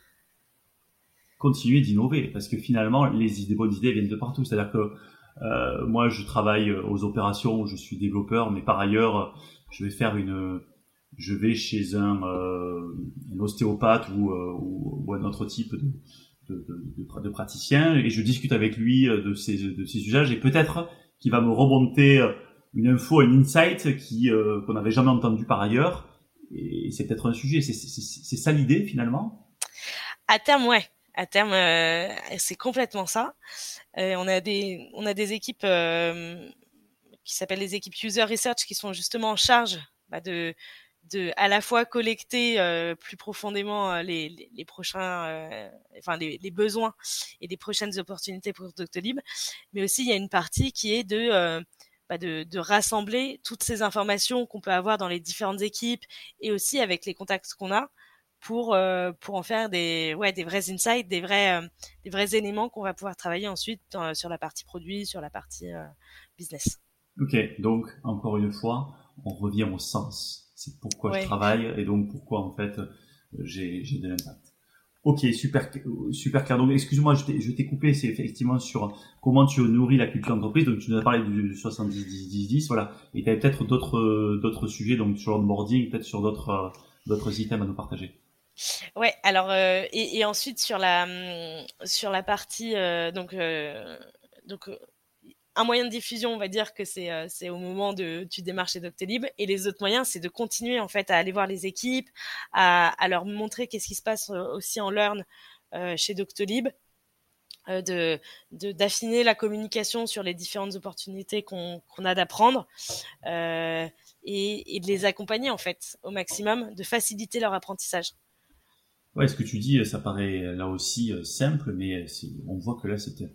continuer d'innover parce que finalement les idées, bonnes idées viennent de partout. C'est-à-dire que euh, moi je travaille aux opérations, je suis développeur, mais par ailleurs je vais faire une, je vais chez un, euh, un ostéopathe ou, euh, ou, un autre type de, de, de, de, praticien et je discute avec lui de ses, de ses usages et peut-être qu'il va me remonter une info, un insight qui qu'on n'avait jamais entendu par ailleurs et c'est peut-être un sujet. C'est ça l'idée finalement? À terme, ouais à terme, euh, c'est complètement ça. Euh, on a des on a des équipes euh, qui s'appellent les équipes user research qui sont justement en charge bah, de de à la fois collecter plus profondément les, les, prochains enfin les, besoins et les prochaines opportunités pour Doctolib, mais aussi il y a une partie qui est de bah de, rassembler toutes ces informations qu'on peut avoir dans les différentes équipes et aussi avec les contacts qu'on a pour euh, en faire des vrais insights, des vrais euh, éléments qu'on va pouvoir travailler ensuite sur la partie produit, sur la partie euh, business. Ok, donc encore une fois, on revient au sens. C'est pourquoi je travaille et donc pourquoi en fait j'ai j'ai de l'impact. Ok, super, super clair. Donc, excuse-moi, je t'ai coupé, c'est effectivement sur comment tu nourris la culture d'entreprise. Donc, tu nous as parlé du 70-10-10, voilà. Et tu avais peut-être d'autres, d'autres sujets, donc sur l'onboarding, peut-être sur d'autres, d'autres items à nous partager. Ouais, alors euh, et, et, ensuite sur la hum, sur la partie euh, donc euh, donc un moyen de diffusion, on va dire que c'est c'est au moment de tu démarres chez Doctolib et les autres moyens, c'est de continuer en fait à aller voir les équipes, à, leur montrer qu'est-ce qui se passe aussi en learn chez Doctolib, de d'affiner la communication sur les différentes opportunités qu'on qu'on a d'apprendre et, et de les accompagner en fait au maximum, de faciliter leur apprentissage. Ouais, ce que tu dis, ça paraît là aussi euh, simple, mais on voit que là, c'était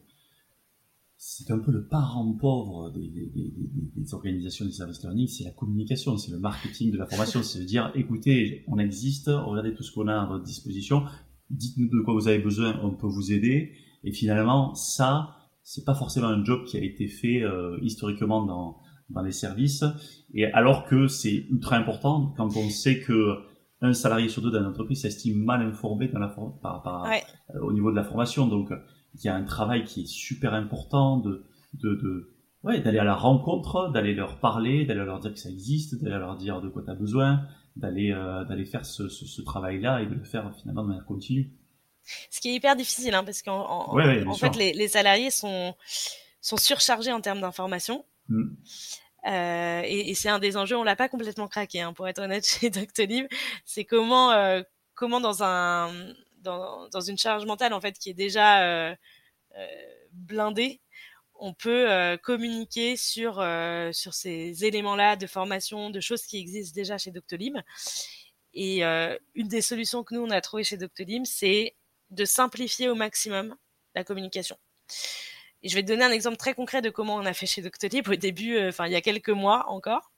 c'est un peu le parent pauvre des, des, des, des organisations de service learning, c'est la communication, c'est le marketing de la formation, c'est de dire, écoutez, on existe, regardez tout ce qu'on a à votre disposition, dites-nous de quoi vous avez besoin, on peut vous aider. Et finalement, ça, c'est pas forcément un job qui a été fait euh, historiquement dans, dans les services. Et alors que c'est ultra important quand on sait que un salarié sur deux dans l'entreprise s'estime mal informé dans la par, par euh, au niveau de la formation. Donc, il y a un travail qui est super important de, de, de ouais, d'aller à la rencontre, d'aller leur parler, d'aller leur dire que ça existe, d'aller leur dire de quoi tu as besoin, d'aller euh, d'aller faire ce, ce, ce travail-là et de le faire finalement de manière continue. Ce qui est hyper difficile, hein, parce qu'en en, fait, les, les, salariés sont, sont surchargés en termes d'information. Mm. Euh, et, et c'est un des enjeux, on l'a pas complètement craqué, hein, pour être honnête, chez Doctolib. C'est comment, euh, comment dans un, dans, une charge mentale en fait qui est déjà euh, euh blindée, on peut euh, communiquer sur sur ces éléments-là de formation, de choses qui existent déjà chez Doctolib. Et une des solutions que nous on a trouvé chez Doctolib, c'est de simplifier au maximum la communication. Et je vais te donner un exemple très concret de comment on a fait chez Doctolib au début, enfin il y a quelques mois encore.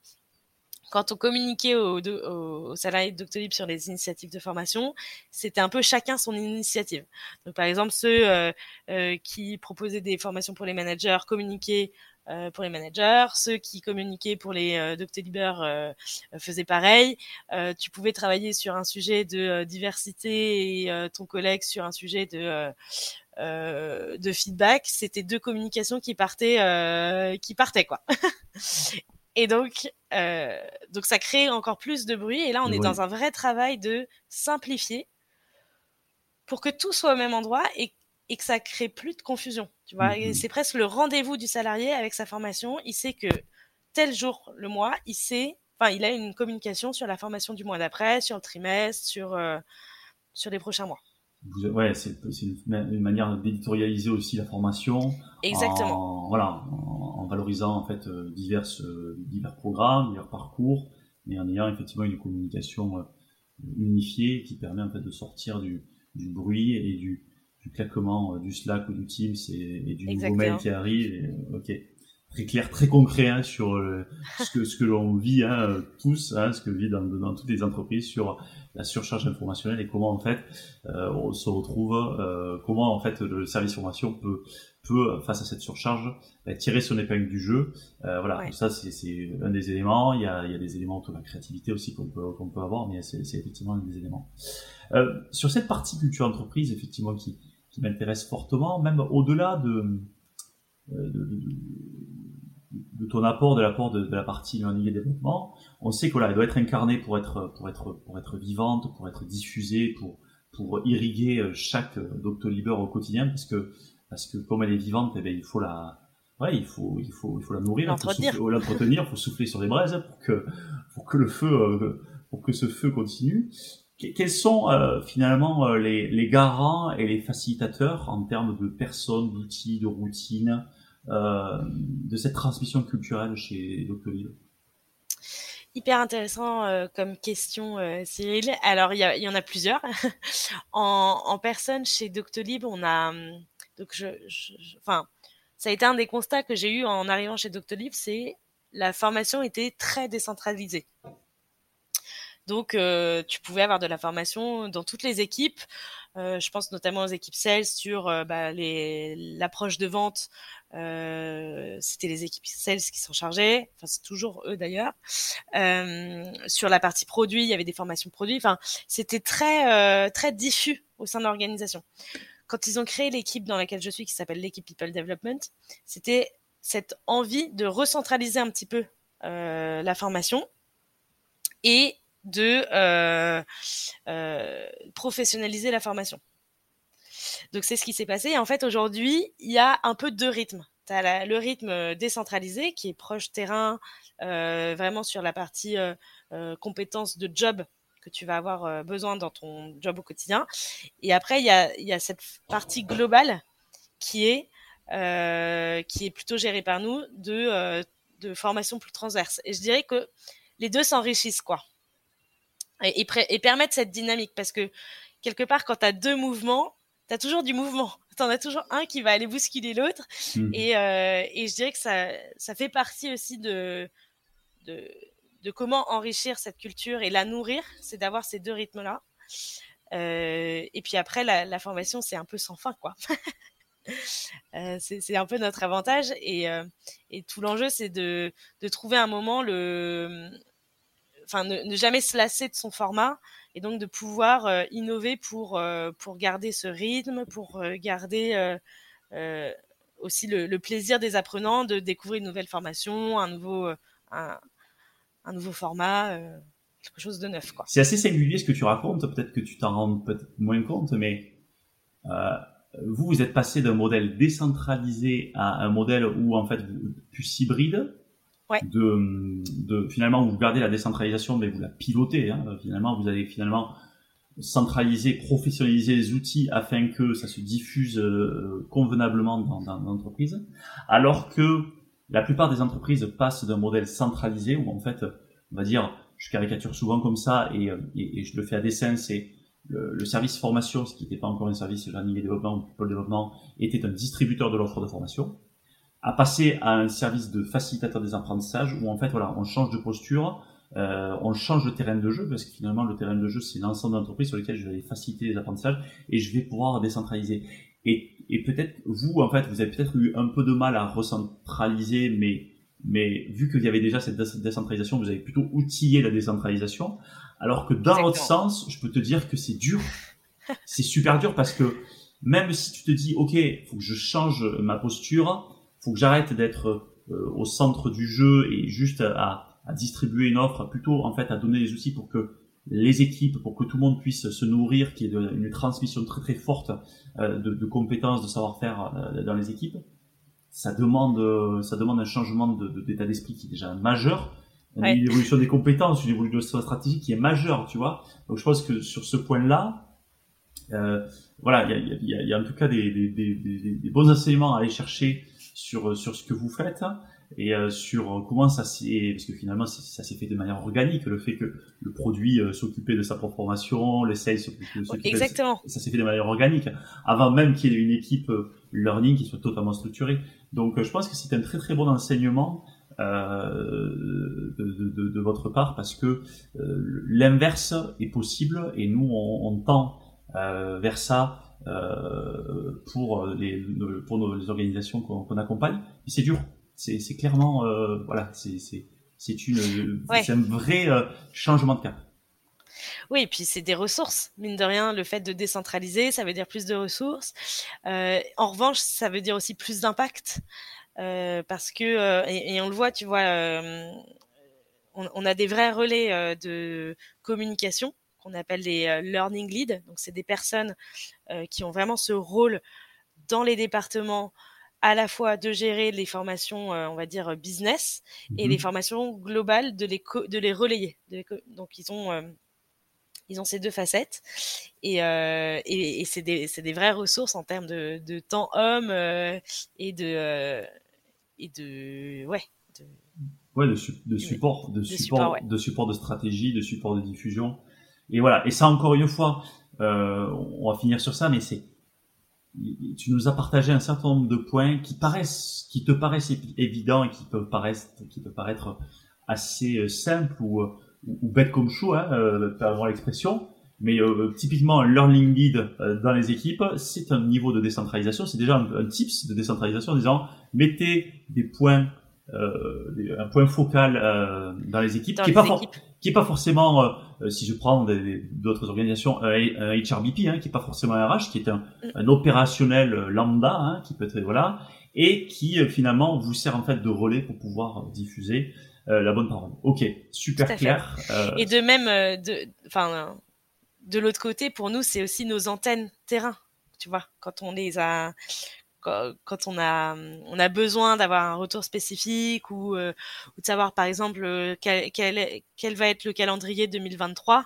Quand on communiquait aux, aux, salariés de Doctolib sur les initiatives de formation, c'était un peu chacun son initiative. Donc par exemple ceux euh, euh, qui proposaient des formations pour les managers communiquaient euh, pour les managers, ceux qui communiquaient pour les euh, Doctolibers euh, faisaient pareil. Euh, tu pouvais travailler sur un sujet de diversité et ton collègue sur un sujet de euh, feedback, c'était deux communications qui partaient, euh, qui partaient quoi. Et donc, euh, donc ça crée encore plus de bruit. Et là, on est dans un vrai travail de simplifier pour que tout soit au même endroit et, et que ça crée plus de confusion. Tu vois, mm-hmm. c'est presque le rendez-vous du salarié avec sa formation. Il sait que tel jour le mois, il sait, enfin, il a une communication sur la formation du mois d'après, sur le trimestre, sur euh, sur les prochains mois ouais, c'est une, manière d'éditorialiser aussi la formation. Exactement. En, voilà, en, valorisant en fait euh, divers, euh, divers programmes, divers parcours, mais en ayant effectivement une communication euh, unifiée qui permet en fait de sortir du, du bruit et du, du claquement du Slack ou du Teams et, et du nouveau mail qui arrive. ok, très clair, très concret hein, sur ce que ce que l'on vit hein, tous, hein, ce que vit dans, dans toutes les entreprises sur la surcharge informationnelle et comment en fait euh, on se retrouve, euh, comment en fait le service formation peut peut face à cette surcharge bah, tirer son épingle du jeu. Euh, voilà, ça c'est un des éléments. Il y a, il y a des éléments autour de la créativité aussi qu'on peut qu'on peut avoir, mais c'est effectivement un des éléments. Sur cette partie culture entreprise, effectivement, qui qui m'intéresse fortement, même au-delà de, de, de de ton apport, de l'apport de, de, la partie et développement, on sait que là, elle doit être incarnée pour être pour être pour être vivante, pour être diffusée, pour pour irriguer euh, chaque euh, Doctolib au quotidien, parce que parce que comme elle est vivante, eh bien, il faut la ouais, il faut il faut il faut la nourrir, l'entretenir, il faut l'entretenir, il faut souffler sur les braises pour que pour que le feu euh, pour que ce feu continue. Quels sont euh, finalement les, les garants et les facilitateurs en termes de personnes, d'outils, de routines, de cette transmission culturelle chez Doctolib Hyper intéressant euh, comme question, euh, Cyril. Alors, il y, en a plusieurs. en, personne, chez Doctolib, on a... Hum, donc, je, enfin, ça a été un des constats que j'ai eu en arrivant chez Doctolib, c'est la formation était très décentralisée. Donc, euh, tu pouvais avoir de la formation dans toutes les équipes. Euh, je pense notamment aux équipes sales sur euh, bah, l'approche de vente, euh, c'était les équipes sales qui s'en chargeaient, enfin c'est toujours eux d'ailleurs. Euh, sur la partie produit, il y avait des formations produits. Enfin, c'était très euh, très diffus au sein de l'organisation. Quand ils ont créé l'équipe dans laquelle je suis, qui s'appelle l'équipe People Development, c'était cette envie de recentraliser un petit peu la formation et de euh, euh, professionnaliser la formation. Donc c'est ce qui s'est passé. Et en fait, aujourd'hui, il y a un peu deux rythmes. Tu as le rythme décentralisé qui est proche terrain, euh, vraiment sur la partie euh, euh, compétences de job que tu vas avoir euh, besoin dans ton job au quotidien. Et après, il y a, cette partie globale qui est, euh, qui est plutôt gérée par nous de, de formation plus transverse. Et je dirais que les deux s'enrichissent, quoi. Et, et, et permettent cette dynamique parce que quelque part, quand tu as deux mouvements, tu as toujours du mouvement. T'en as toujours un qui va aller bousculer l'autre. Mmh. Et, euh, et je dirais que ça, ça fait partie aussi de, de, de comment enrichir cette culture et la nourrir, c'est d'avoir ces deux rythmes-là. Euh, et puis après, la, la formation, c'est un peu sans fin, quoi. euh, c'est un peu notre avantage. Et, et tout l'enjeu, c'est de, de trouver un moment le, enfin, ne, jamais se lasser de son format et donc de pouvoir euh, innover pour euh, pour garder ce rythme, pour euh, garder aussi le, plaisir des apprenants de découvrir une nouvelle formation, un nouveau un, nouveau format, quelque chose de neuf. C'est assez singulier ce que tu racontes, peut-être que tu t'en rends peut-être moins compte, mais vous, vous êtes passé d'un modèle décentralisé à un modèle où en fait plus hybride, de, de finalement vous gardez la décentralisation mais vous la pilotez hein. finalement vous allez finalement centraliser professionnaliser les outils afin que ça se diffuse euh, convenablement dans, dans l'entreprise. Alors que la plupart des entreprises passent d'un modèle centralisé où en fait on va dire je caricature souvent comme ça et, et, et je le fais à dessein c'est le, le, service formation, ce qui n'était pas encore un service et développement ou people développement, était un distributeur de l'offre de formation à passer à un service de facilitateur des apprentissages où en fait voilà on change de posture, euh, on change de terrain de jeu parce que finalement le terrain de jeu c'est l'ensemble d'entreprises sur lesquelles je vais faciliter les apprentissages et je vais pouvoir décentraliser. Et, et peut-être vous en fait vous avez peut-être eu un peu de mal à recentraliser mais mais vu qu'il y avait déjà cette décentralisation vous avez plutôt outillé la décentralisation. Alors que dans l'autre sens je peux te dire que c'est dur. C'est super dur parce que même si tu te dis ok faut que je change ma posture faut que j'arrête d'être euh, au centre du jeu et juste à, à, distribuer une offre, plutôt en fait à donner des outils pour que les équipes, pour que tout le monde puisse se nourrir, qu'il y ait une transmission très très forte euh, de, de, compétences, de savoir-faire euh, dans les équipes. Ça demande, ça demande un changement d'état de, d'esprit qui est déjà majeur, ouais. une évolution des compétences, une évolution stratégique qui est majeure, tu vois. Donc je pense que sur ce point-là, voilà, il y a, y, a, y a, en tout cas des, des, des, des bons enseignements à aller chercher sur, sur ce que vous faites. et euh, sur comment ça s'est parce que finalement ça s'est fait de manière organique le fait que le produit euh, s'occupait de sa propre formation les sales s'occupaient exactement ça s'est fait de manière organique avant même qu'il y ait une équipe euh, learning qui soit totalement structurée donc je pense que c'est un très très bon enseignement euh, de, de, de, votre part parce que l'inverse est possible et nous on, on tend vers ça pour les pour nos, les organisations qu'on accompagne mais c'est dur c'est clairement, euh, voilà, c'est une, c'est un vrai euh, changement de cap. Oui, et puis c'est des ressources. Mine de rien, le fait de décentraliser, ça veut dire plus de ressources. Euh, en revanche, ça veut dire aussi plus d'impact. parce que, et, on le voit, tu vois, on, on, a des vrais relais de communication qu'on appelle les learning leads. Donc, c'est des personnes qui ont vraiment ce rôle dans les départements à la fois de gérer les formations, euh, on va dire business, et les mmh formations globales de les de les relayer. donc ils ont euh, ils ont ces deux facettes. Et, euh, et, et c'est des, des vraies ressources en termes de, de temps homme et de et de ouais de, ouais de, de support de, support de support de stratégie de support de diffusion et voilà et ça encore une fois on va finir sur ça mais c'est tu nous as partagé un certain nombre de points qui paraissent, qui te paraissent évidents et qui peuvent paraître, qui peuvent paraître assez euh, simples ou, euh, ou bêtes comme chou, hein, euh, l'expression. Mais euh, typiquement, un learning lead dans les équipes, c'est un niveau de décentralisation. C'est déjà un, un, tips de décentralisation en disant mettez des points, euh, un point focal euh, dans les équipes, qui, est pas qui est pas forcément euh, si je prends d'autres organisations, un, HRBP, hein, qui est pas forcément un RH, qui est un, un opérationnel lambda, hein, qui peut être voilà, et qui euh, finalement vous sert en fait de relais pour pouvoir diffuser euh, la bonne parole. Ok, super clair. et de même, de, enfin, de l'autre côté, pour nous, c'est aussi nos antennes terrain. Tu vois, quand on les a, quand on a on a besoin d'avoir un retour spécifique ou, euh, ou de savoir par exemple euh, quel, quel, quel, va être le calendrier 2023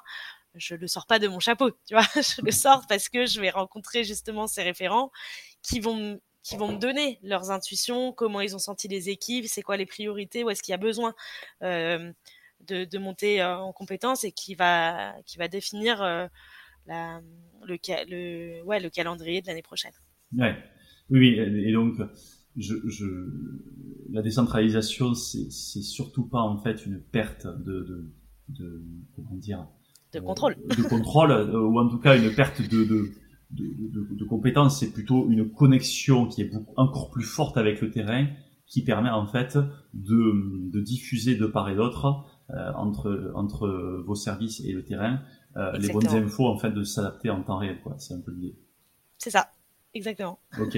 je le sors pas de mon chapeau tu vois. Je le sors parce que je vais rencontrer justement ces référents qui vont qui vont me donner leurs intuitions comment ils ont senti les équipes c'est quoi les priorités où est-ce qu'il y a besoin euh, de, de, monter en compétence et qui va qui va définir la, le, le ouais le calendrier de l'année prochaine. Ouais oui, et donc je, je, la décentralisation, c'est surtout pas en fait une perte de, de, de comment dire de contrôle, euh, de contrôle ou en tout cas une perte de, de de, de, compétences, c'est plutôt une connexion qui est beaucoup, encore plus forte avec le terrain, qui permet en fait de, de diffuser de part et d'autre euh, entre entre vos services et le terrain euh, les bonnes infos en fait de s'adapter en temps réel. C'est un peu l'idée. C'est ça. Exactement. Ok,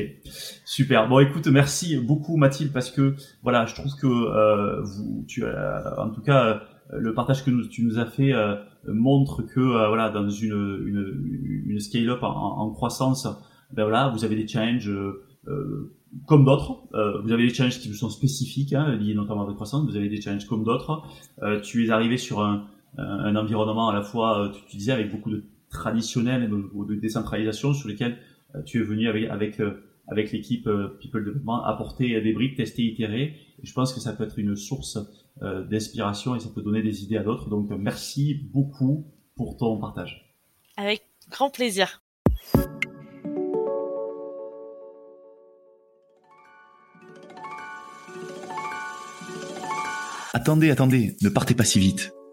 super. Bon, écoute, merci beaucoup Mathilde parce que voilà, je trouve que euh, vous, tu as, en tout cas, le partage que tu nous as fait euh, montre que euh, voilà, dans une, une, une scale-up en, croissance, ben voilà, vous avez des challenges euh, comme d'autres. vous avez des challenges qui vous sont spécifiques, hein, liés notamment à votre croissance. Vous avez des challenges comme d'autres. tu es arrivé sur un, un environnement à la fois, tu, tu disais, avec beaucoup de traditionnel et de, de décentralisation sur lesquels euh, tu es venu avec avec euh, avec l'équipe euh, People Development apporter des briques, tester, itérer. Et je pense que ça peut être une source d'inspiration et ça peut donner des idées à d'autres. Donc merci beaucoup pour ton partage. Avec grand plaisir. Attendez, attendez, ne partez pas si vite.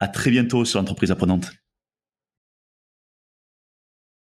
À très bientôt sur l'entreprise apprenante.